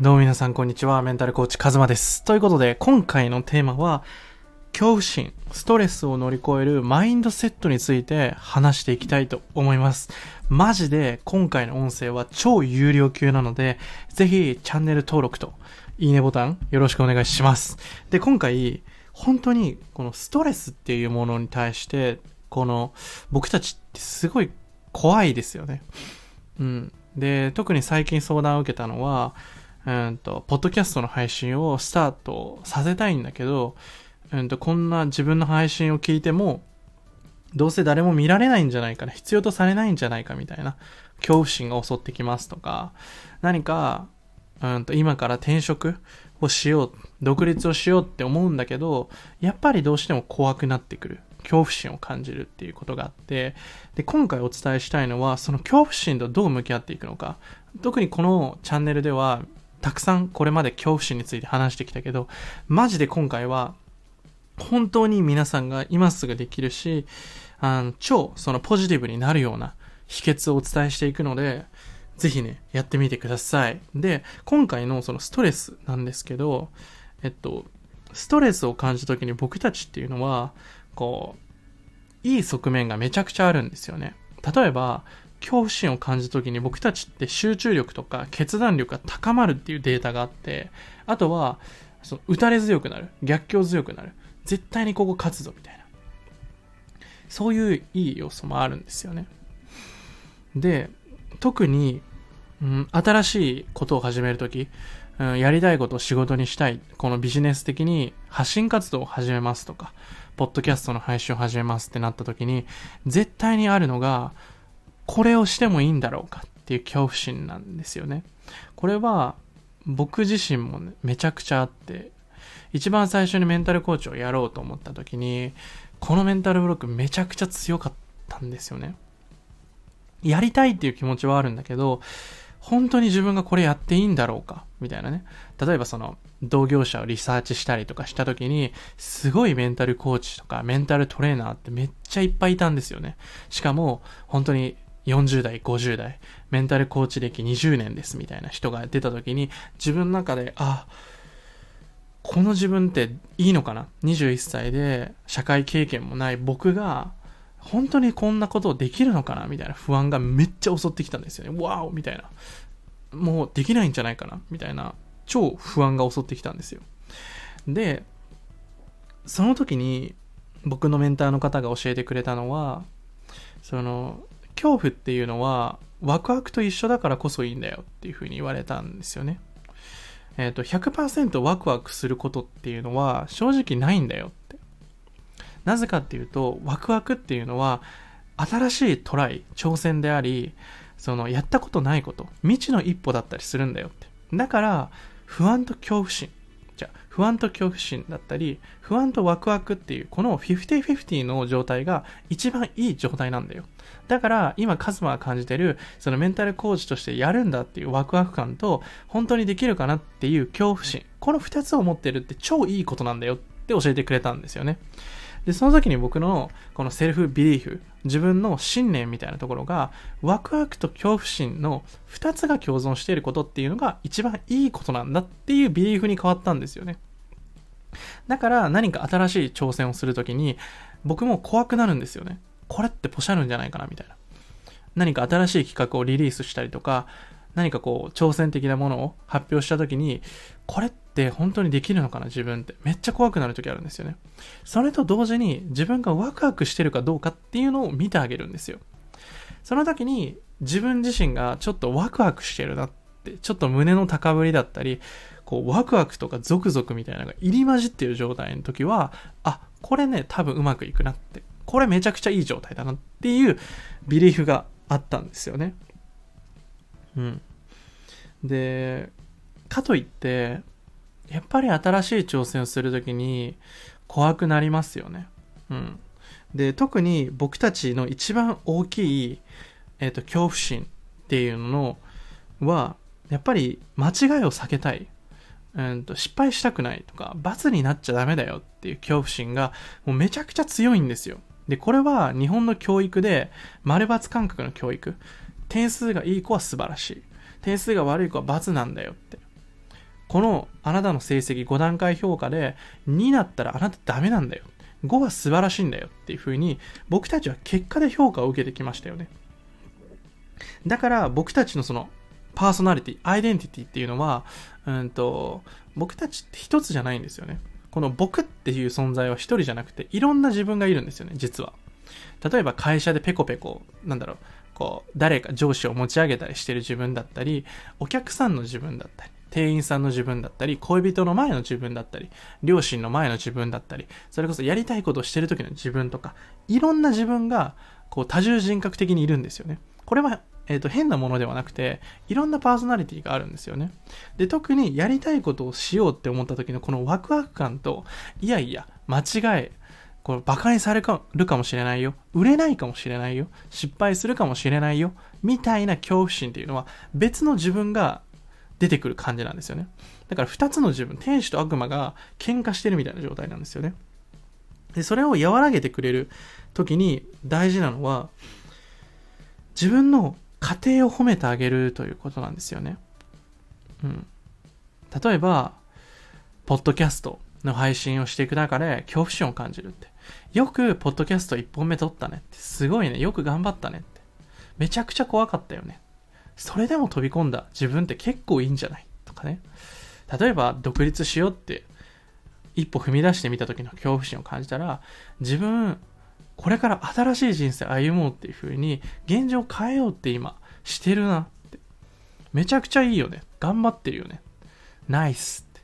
どうも皆さんこんにちは。メンタルコーチカズマです。ということで、今回のテーマは、恐怖心、ストレスを乗り越えるマインドセットについて話していきたいと思います。マジで今回の音声は超有料級なので、ぜひチャンネル登録といいねボタンよろしくお願いします。で、今回、本当にこのストレスっていうものに対して、この僕たちってすごい怖いですよね。うん。で、特に最近相談を受けたのは、うんと、ポッドキャストの配信をスタートさせたいんだけど、うんと、こんな自分の配信を聞いても、どうせ誰も見られないんじゃないかな、必要とされないんじゃないかみたいな、恐怖心が襲ってきますとか、何か、うんと、今から転職をしよう、独立をしようって思うんだけど、やっぱりどうしても怖くなってくる。恐怖心を感じるっていうことがあって、で、今回お伝えしたいのは、その恐怖心とどう向き合っていくのか。特にこのチャンネルでは、たくさんこれまで恐怖心について話してきたけど、マジで今回は、本当に皆さんが今すぐできるし、あの超そのポジティブになるような秘訣をお伝えしていくので、ぜひね、やってみてください。で、今回のそのストレスなんですけど、えっと、ストレスを感じた時に僕たちっていうのは、こう、いい側面がめちゃくちゃあるんですよね。例えば、恐怖心を感じた時に僕たちって集中力とか決断力が高まるっていうデータがあって、あとは、その打たれ強くなる。逆境強くなる。絶対にここ勝つぞみたいな。そういういい要素もあるんですよね。で、特に、うん、新しいことを始めるとき、うん、やりたいことを仕事にしたい。このビジネス的に発信活動を始めますとか、ポッドキャストの配信を始めますってなったときに、絶対にあるのが、これをしてもいいんだろうかっていう恐怖心なんですよね。これは僕自身も、ね、めちゃくちゃあって、一番最初にメンタルコーチをやろうと思った時に、このメンタルブロックめちゃくちゃ強かったんですよね。やりたいっていう気持ちはあるんだけど、本当に自分がこれやっていいんだろうかみたいなね。例えばその、同業者をリサーチしたりとかした時に、すごいメンタルコーチとかメンタルトレーナーってめっちゃいっぱいいたんですよね。しかも、本当に40代、50代、メンタルコーチ歴20年ですみたいな人が出た時に、自分の中で、あ、この自分っていいのかな ?21 歳で社会経験もない僕が、本当にこんなことできるのかな？みたいな不安がめっちゃ襲ってきたんですよね。わおみたいな。もうできないんじゃないかな？みたいな、超不安が襲ってきたんですよ。で、その時に僕のメンターの方が教えてくれたのは、その、恐怖っていうのはワクワクと一緒だからこそいいんだよっていうふうに言われたんですよね。えっ、と、100%ワクワクすることっていうのは正直ないんだよって。なぜかっていうと、ワクワクっていうのは新しいトライ、挑戦であり、そのやったことないこと、未知の一歩だったりするんだよって。だから、不安と恐怖心。じゃあ、不安と恐怖心だったり、不安とワクワクっていう、この50-50の状態が一番いい状態なんだよ。だから、今、カズマが感じてる、そのメンタルコーチとしてやるんだっていうワクワク感と、本当にできるかなっていう恐怖心。この2つを持ってるって超いいことなんだよって教えてくれたんですよね。で、その時に僕のこのセルフビリーフ、自分の信念みたいなところが、ワクワクと恐怖心の2つが共存していることっていうのが一番いいことなんだっていうビリーフに変わったんですよね。だから何か新しい挑戦をするときに、僕も怖くなるんですよね。これってポシャるんじゃないかなみたいな。何か新しい企画をリリースしたりとか、何かこう挑戦的なものを発表したときに、これって本当にできるのかな自分って。めっちゃ怖くなる時あるんですよね。それと同時に自分がワクワクしてるかどうかっていうのを見てあげるんですよ。その時に自分自身がちょっとワクワクしてるなって、ちょっと胸の高ぶりだったり、こうワクワクとかゾクゾクみたいなのが入り混じってる状態の時は、あ、これね、多分うまくいくなって。これめちゃくちゃいい状態だなっていうビリーフがあったんですよね。うん。で、かといって、やっぱり新しい挑戦をするときに怖くなりますよね。うん。で、特に僕たちの一番大きい、えっ、と、恐怖心っていうのは、やっぱり間違いを避けたい。うんと失敗したくないとか、罰になっちゃダメだよっていう恐怖心がもうめちゃくちゃ強いんですよ。で、これは日本の教育で、丸罰感覚の教育。点数がいい子は素晴らしい。点数が悪い子は罰なんだよって。このあなたの成績5段階評価で2だったらあなたダメなんだよ。5は素晴らしいんだよっていう風に僕たちは結果で評価を受けてきましたよね。だから僕たちのそのパーソナリティ、アイデンティティっていうのは、うんと、僕たちって一つじゃないんですよね。この僕っていう存在は一人じゃなくて、いろんな自分がいるんですよね、実は。例えば会社でペコペコ、なんだろう、こう、誰か上司を持ち上げたりしてる自分だったり、お客さんの自分だったり、店員さんの自分だったり、恋人の前の自分だったり、両親の前の自分だったり、それこそやりたいことをしてる時の自分とか、いろんな自分が、こう、多重人格的にいるんですよね。これはえっ、ー、と、変なものではなくて、いろんなパーソナリティがあるんですよね。で、特にやりたいことをしようって思った時のこのワクワク感と、いやいや、間違え、これバカにされるかもしれないよ。売れないかもしれないよ。失敗するかもしれないよ。みたいな恐怖心っていうのは別の自分が出てくる感じなんですよね。だから二つの自分、天使と悪魔が喧嘩してるみたいな状態なんですよね。で、それを和らげてくれる時に大事なのは、自分の家庭を褒めてあげるということなんですよね。うん。例えば、ポッドキャストの配信をしていく中で恐怖心を感じるって。よく、ポッドキャスト1本目撮ったねって。すごいね。よく頑張ったねって。めちゃくちゃ怖かったよね。それでも飛び込んだ自分って結構いいんじゃない？とかね。例えば、独立しようって一歩踏み出してみた時の恐怖心を感じたら、自分、これから新しい人生歩もうっていう風に、現状変えようって今、してるなって。めちゃくちゃいいよね。頑張ってるよね。ナイスって。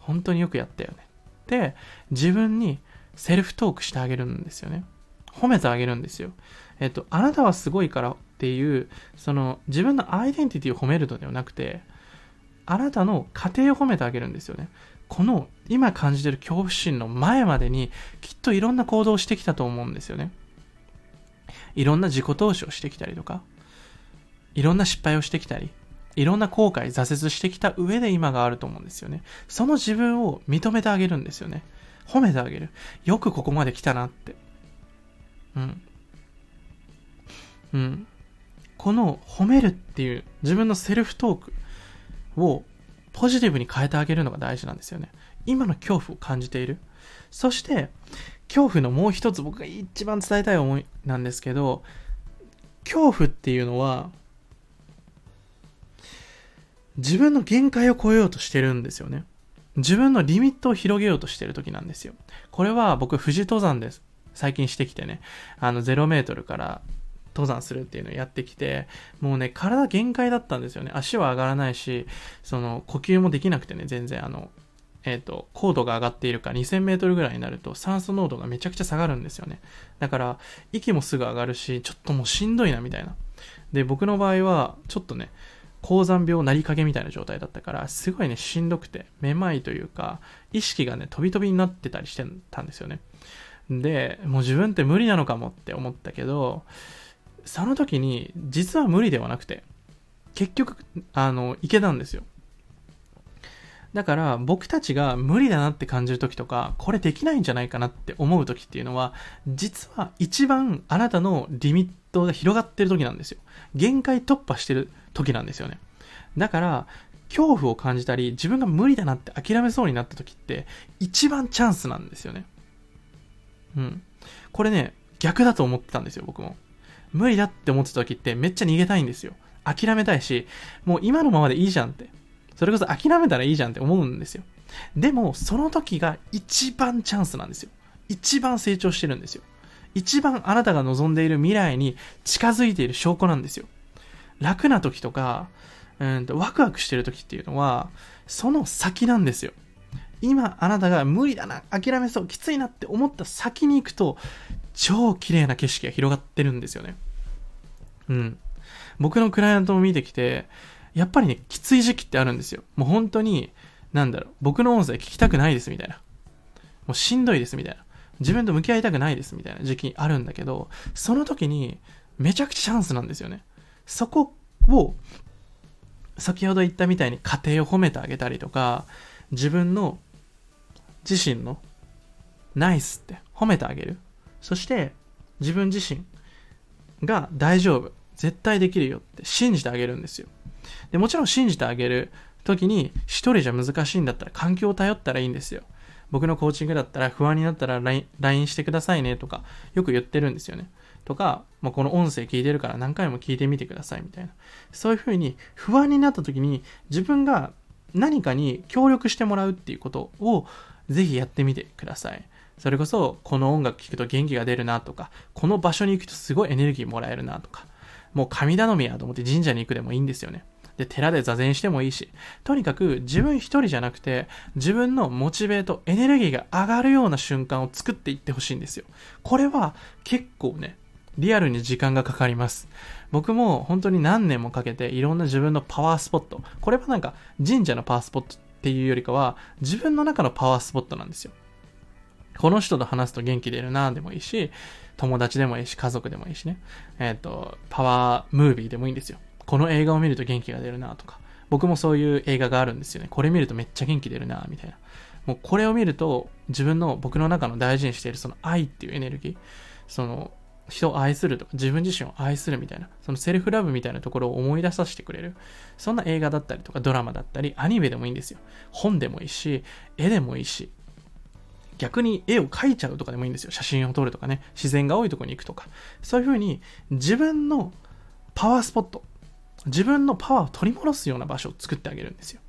本当によくやったよね。で、自分にセルフトークしてあげるんですよね。褒めてあげるんですよ。えっと、あなたはすごいからっていう、その自分のアイデンティティを褒めるのではなくて、あなたの家庭を褒めてあげるんですよね。この今感じてる恐怖心の前までにきっといろんな行動をしてきたと思うんですよね。いろんな自己投資をしてきたりとか、いろんな失敗をしてきたり、いろんな後悔、挫折してきた上で今があると思うんですよね。その自分を認めてあげるんですよね。褒めてあげる。よくここまで来たなって。うん。うん。この褒めるっていう自分のセルフトークをポジティブに変えてあげるのが大事なんですよね。今の恐怖を感じている。そして、恐怖のもう一つ僕が一番伝えたい思いなんですけど、恐怖っていうのは、自分の限界を超えようとしてるんですよね。自分のリミットを広げようとしてる時なんですよ。これは僕、富士登山です。最近してきてね、あの、0メートルから登山するっていうのをやってきて、もうね、体限界だったんですよね。足は上がらないし、その、呼吸もできなくてね、全然、あの、えっ、ー、と、高度が上がっているか2000メートルぐらいになると酸素濃度がめちゃくちゃ下がるんですよね。だから、息もすぐ上がるし、ちょっともうしんどいな、みたいな。で、僕の場合は、ちょっとね、高山病なりかけみたいな状態だったから、すごいね、しんどくて、めまいというか、意識がね、飛び飛びになってたりしてたんですよね。で、もう自分って無理なのかもって思ったけど、その時に実は無理ではなくて、結局、あの、いけたんですよ。だから僕たちが無理だなって感じる時とか、これできないんじゃないかなって思う時っていうのは、実は一番あなたのリミットが広がってる時なんですよ。限界突破してる時なんですよね。だから、恐怖を感じたり、自分が無理だなって諦めそうになった時って、一番チャンスなんですよね。うん。これね、逆だと思ってたんですよ、僕も。無理だって思ってた時ってめっちゃ逃げたいんですよ。諦めたいし、もう今のままでいいじゃんって。それこそ諦めたらいいじゃんって思うんですよ。でも、その時が一番チャンスなんですよ。一番成長してるんですよ。一番あなたが望んでいる未来に近づいている証拠なんですよ。楽な時とか、うんとワクワクしてる時っていうのは、その先なんですよ。今あなたが無理だな、諦めそう、きついなって思った先に行くと、超綺麗な景色が広がってるんですよね。うん。僕のクライアントも見てきて、やっぱりね、きつい時期ってあるんですよ。もう本当に、なんだろう、僕の音声聞きたくないですみたいな。もうしんどいですみたいな。自分と向き合いたくないですみたいな時期あるんだけど、その時にめちゃくちゃチャンスなんですよね。そこを、先ほど言ったみたいに家庭を褒めてあげたりとか、自分の自身のナイスって褒めてあげる。そして自分自身が大丈夫。絶対できるよって信じてあげるんですよ。でもちろん信じてあげる時に一人じゃ難しいんだったら環境を頼ったらいいんですよ。僕のコーチングだったら不安になったら LINE してくださいねとかよく言ってるんですよね。とか、まあ、この音声聞いてるから何回も聞いてみてくださいみたいな。そういうふうに不安になった時に自分が何かに協力してもらうっていうことをぜひやってみてください。それこそ、この音楽聴くと元気が出るなとか、この場所に行くとすごいエネルギーもらえるなとか、もう神頼みやと思って神社に行くでもいいんですよね。で、寺で座禅してもいいし、とにかく自分一人じゃなくて、自分のモチベート、エネルギーが上がるような瞬間を作っていってほしいんですよ。これは結構ね、リアルに時間がかかります。僕も本当に何年もかけていろんな自分のパワースポット、これはなんか神社のパワースポットっていうよりかは自分の中のパワースポットなんですよ。この人と話すと元気出るなでもいいし、友達でもいいし、家族でもいいしね。えっ、ー、と、パワームービーでもいいんですよ。この映画を見ると元気が出るなとか。僕もそういう映画があるんですよね。これ見るとめっちゃ元気出るなみたいな。もうこれを見ると自分の僕の中の大事にしているその愛っていうエネルギー、その人を愛するとか自分自身を愛するみたいな、そのセルフラブみたいなところを思い出させてくれる。そんな映画だったりとかドラマだったり、アニメでもいいんですよ。本でもいいし、絵でもいいし、逆に絵を描いちゃうとかでもいいんですよ。写真を撮るとかね。自然が多いとこに行くとか。そういうふうに自分のパワースポット、自分のパワーを取り戻すような場所を作ってあげるんですよ。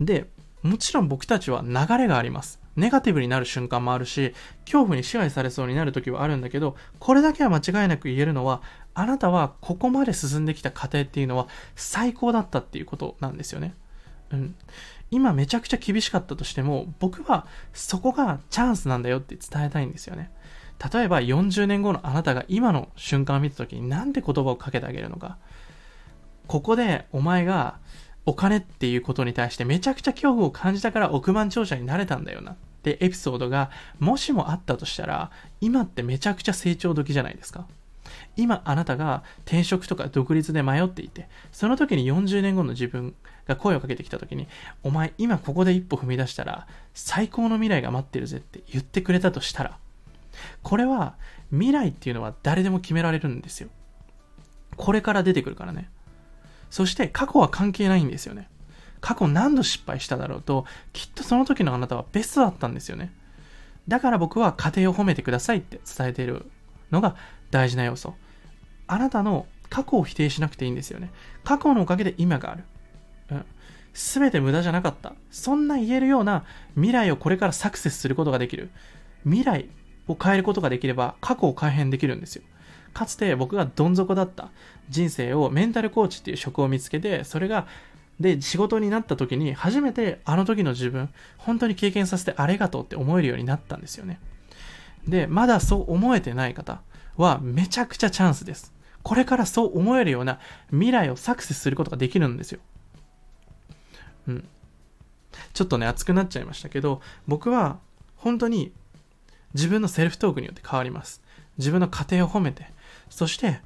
で、もちろん僕たちは流れがあります。ネガティブになる瞬間もあるし、恐怖に支配されそうになる時はあるんだけど、これだけは間違いなく言えるのは、あなたはここまで進んできた過程っていうのは最高だったっていうことなんですよね。うん。今めちゃくちゃ厳しかったとしても、僕はそこがチャンスなんだよって伝えたいんですよね。例えば40年後のあなたが今の瞬間を見た時になんで言葉をかけてあげるのか。ここでお前がお金っていうことに対してめちゃくちゃ恐怖を感じたから億万長者になれたんだよなってエピソードがもしもあったとしたら今ってめちゃくちゃ成長時じゃないですか。今あなたが転職とか独立で迷っていて、その時に40年後の自分が声をかけてきた時に、お前今ここで一歩踏み出したら最高の未来が待ってるぜって言ってくれたとしたら、これは未来っていうのは誰でも決められるんですよ。これから出てくるからね。そして過去は関係ないんですよね。過去何度失敗しただろうと、きっとその時のあなたはベストだったんですよね。だから僕は家庭を褒めてくださいって伝えているのが大事な要素。あなたの過去を否定しなくていいんですよね。過去のおかげで今がある。うん。すべて無駄じゃなかった。そんな言えるような未来をこれからサクセスすることができる。未来を変えることができれば過去を改変できるんですよ。かつて僕がどん底だった人生をメンタルコーチっていう職を見つけて、それがで、仕事になった時に初めてあの時の自分、本当に経験させてありがとうって思えるようになったんですよね。で、まだそう思えてない方はめちゃくちゃチャンスです。これからそう思えるような未来をサクセスすることができるんですよ。うん。ちょっとね、熱くなっちゃいましたけど、僕は本当に自分のセルフトークによって変わります。自分の家庭を褒めて、そして、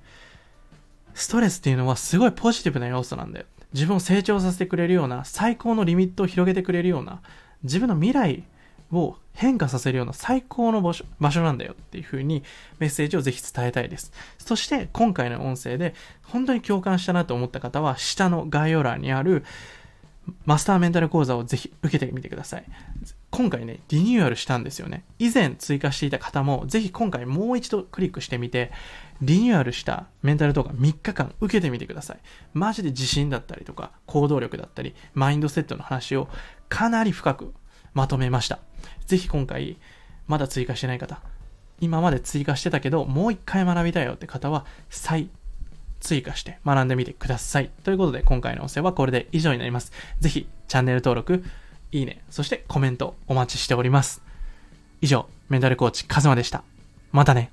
ストレスっていうのはすごいポジティブな要素なんだよ。自分を成長させてくれるような、最高のリミットを広げてくれるような、自分の未来を変化させるような最高の場所場所なんだよっていう風にメッセージをぜひ伝えたいです。そして今回の音声で本当に共感したなと思った方は下の概要欄にあるマスターメンタル講座をぜひ受けてみてください。今回ね、リニューアルしたんですよね。以前追加していた方も、ぜひ今回もう一度クリックしてみて、リニューアルしたメンタル動画3日間受けてみてください。マジで自信だったりとか、行動力だったり、マインドセットの話をかなり深くまとめました。ぜひ今回、まだ追加してない方、今まで追加してたけど、もう一回学びたいよって方は、再追加して学んでみてください。ということで、今回の音声はこれで以上になります。ぜひ、チャンネル登録、いいね、そしてコメントお待ちしております。以上、メンタルコーチカズマでした。またね。